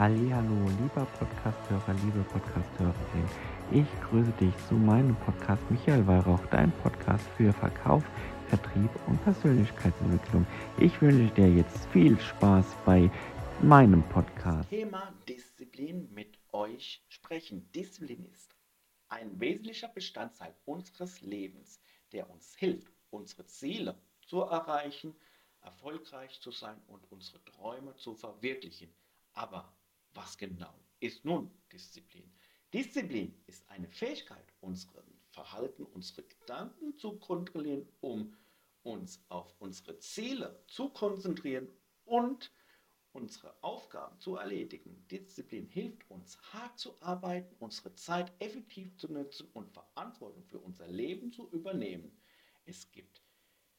Hallo, lieber Podcasthörer, liebe Podcasthörerin. Ich grüße dich zu meinem Podcast Michael Weihrauch, dein Podcast für Verkauf, Vertrieb und Persönlichkeitsentwicklung. Ich wünsche dir jetzt viel Spaß bei meinem Podcast. Thema Disziplin mit euch sprechen. Disziplin ist ein wesentlicher Bestandteil unseres Lebens, der uns hilft, unsere Ziele zu erreichen, erfolgreich zu sein und unsere Träume zu verwirklichen. Aber was genau ist nun Disziplin? Disziplin ist eine Fähigkeit, unseren Verhalten, unsere Gedanken zu kontrollieren, um uns auf unsere Ziele zu konzentrieren und unsere Aufgaben zu erledigen. Disziplin hilft uns, hart zu arbeiten, unsere Zeit effektiv zu nutzen und Verantwortung für unser Leben zu übernehmen. Es gibt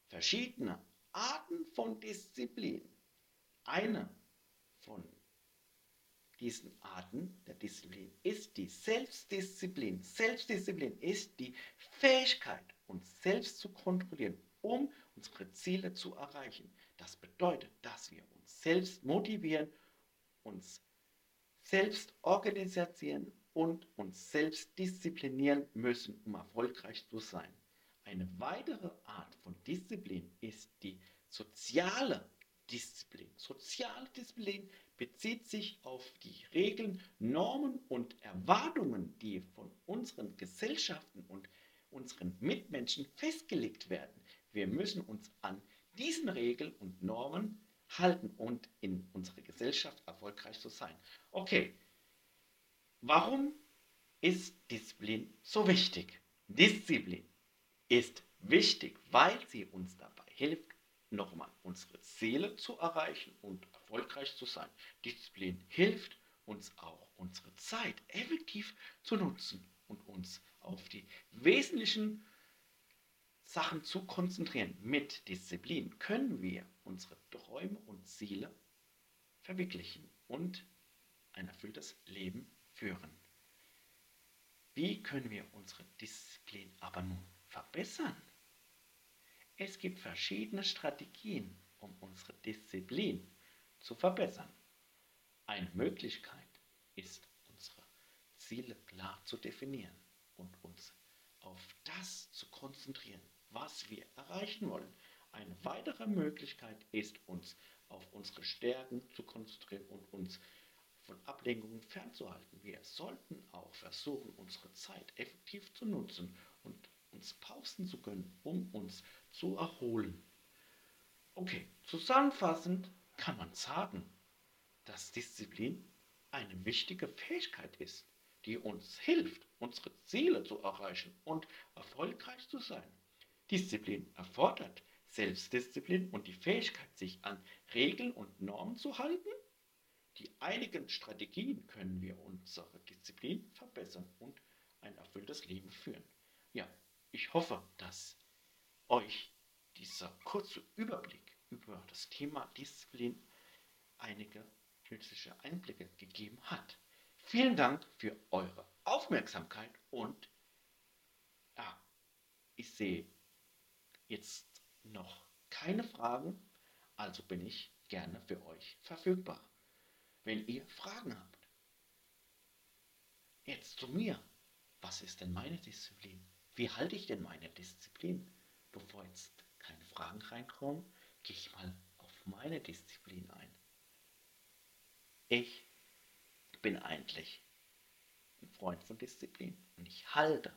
verschiedene Arten von Disziplin. Eine von diesen Arten der Disziplin ist die Selbstdisziplin. Selbstdisziplin ist die Fähigkeit, uns selbst zu kontrollieren, um unsere Ziele zu erreichen. Das bedeutet, dass wir uns selbst motivieren, uns selbst organisieren und uns selbst disziplinieren müssen, um erfolgreich zu sein. Eine weitere Art von Disziplin ist die soziale Disziplin. Soziale Disziplin bezieht sich auf die Regeln, Normen und Erwartungen, die von unseren Gesellschaften und unseren Mitmenschen festgelegt werden. Wir müssen uns an diesen Regeln und Normen halten und in unserer Gesellschaft erfolgreich zu sein. Okay, warum ist Disziplin so wichtig? Disziplin ist wichtig, weil sie uns dabei hilft, nochmal unsere Ziele zu erreichen und erfolgreich zu sein. Disziplin hilft uns auch, unsere Zeit effektiv zu nutzen und uns auf die wesentlichen Sachen zu konzentrieren. Mit Disziplin können wir unsere Träume und Ziele verwirklichen und ein erfülltes Leben führen. Wie können wir unsere Disziplin aber nun verbessern? Es gibt verschiedene Strategien, um unsere Disziplin zu verbessern. Eine Möglichkeit ist, unsere Ziele klar zu definieren und uns auf das zu konzentrieren, was wir erreichen wollen. Eine weitere Möglichkeit ist, uns auf unsere Stärken zu konzentrieren und uns von Ablenkungen fernzuhalten. Wir sollten auch versuchen, unsere Zeit effektiv zu nutzen und uns pausen zu können, um uns zu erholen. Okay, zusammenfassend kann man sagen, dass Disziplin eine wichtige Fähigkeit ist, die uns hilft, unsere Ziele zu erreichen und erfolgreich zu sein. Disziplin erfordert Selbstdisziplin und die Fähigkeit, sich an Regeln und Normen zu halten. Die einigen Strategien können wir unsere Disziplin verbessern und ein erfülltes Leben führen. Ja, ich hoffe, dass euch dieser kurze Überblick über das Thema Disziplin einige nützliche Einblicke gegeben hat. Vielen Dank für eure Aufmerksamkeit und ja, ich sehe jetzt noch keine Fragen, also bin ich gerne für euch verfügbar. Wenn ihr Fragen habt. Jetzt zu mir. Was ist denn meine Disziplin? Wie halte ich denn meine Disziplin? Bevor jetzt keine Fragen reinkommen, gehe ich mal auf meine Disziplin ein. Ich bin eigentlich ein Freund von Disziplin und ich halte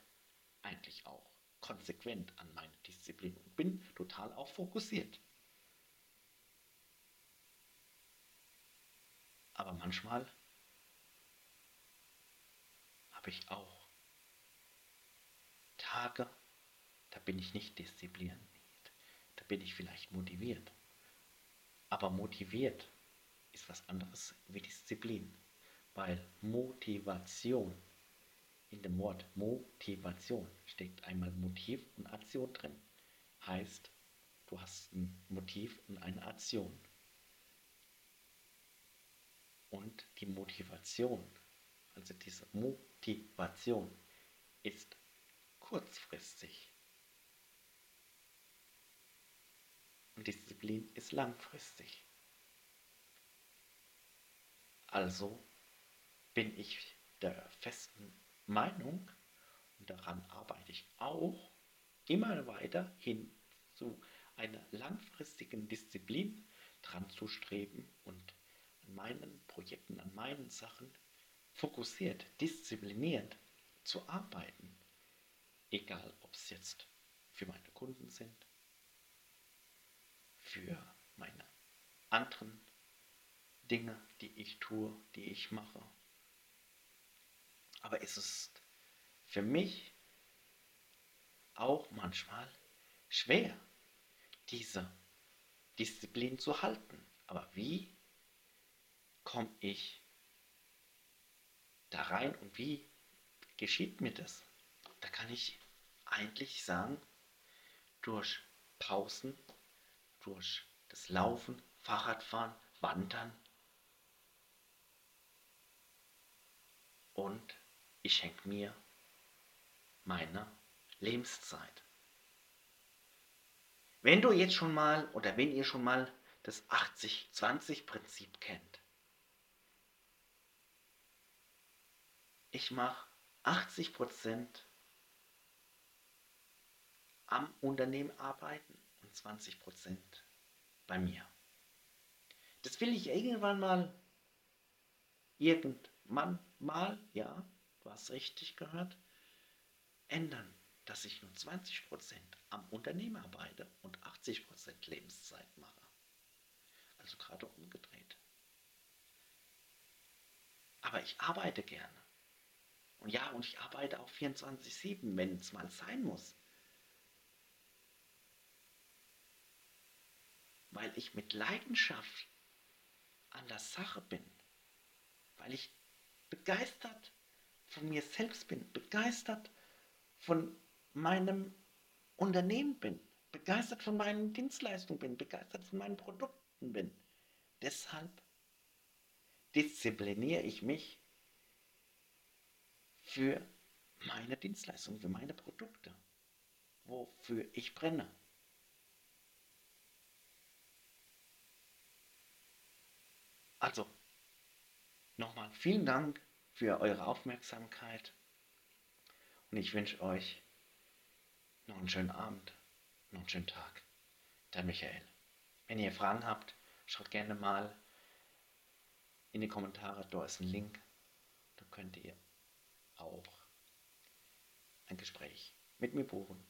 eigentlich auch konsequent an meine Disziplin und bin total auch fokussiert. Aber manchmal habe ich auch Tage, da bin ich nicht diszipliniert. Da bin ich vielleicht motiviert. Aber motiviert ist was anderes wie Disziplin. Weil Motivation, in dem Wort Motivation steckt einmal Motiv und Aktion drin. Heißt, du hast ein Motiv und eine Aktion. Und die Motivation, also diese Motivation, ist kurzfristig. Und Disziplin ist langfristig. Also bin ich der festen Meinung, und daran arbeite ich auch, immer weiter hin zu einer langfristigen Disziplin dran zu streben und an meinen Projekten, an meinen Sachen fokussiert, diszipliniert zu arbeiten. Egal, ob es jetzt für meine Kunden sind, für meine anderen Dinge, die ich tue, die ich mache. Aber es ist für mich auch manchmal schwer, diese Disziplin zu halten. Aber wie komme ich da rein und wie geschieht mir das? Da kann ich eigentlich sagen, durch Pausen, durch das Laufen, Fahrradfahren, Wandern und ich schenke mir meine Lebenszeit. Wenn du jetzt schon mal oder wenn ihr schon mal das 80-20-Prinzip kennt, ich mache 80% am Unternehmen arbeiten und 20% bei mir. Das will ich irgendwann mal, irgendwann mal, ja, du hast richtig gehört, ändern dass ich nur 20% am Unternehmen arbeite und 80% Lebenszeit mache. Also gerade umgedreht. Aber ich arbeite gerne. Und ja, und ich arbeite auch 24-7, wenn es mal sein muss. Weil ich mit Leidenschaft an der Sache bin. Weil ich begeistert von mir selbst bin. Begeistert von meinem Unternehmen bin, begeistert von meinen Dienstleistungen bin, begeistert von meinen Produkten bin. Deshalb diszipliniere ich mich für meine Dienstleistungen, für meine Produkte, wofür ich brenne. Also, nochmal vielen Dank für eure Aufmerksamkeit und ich wünsche euch noch einen schönen Abend, noch einen schönen Tag. Der Michael. Wenn ihr Fragen habt, schaut gerne mal in die Kommentare, da ist ein Link. Da könnt ihr auch ein Gespräch mit mir buchen.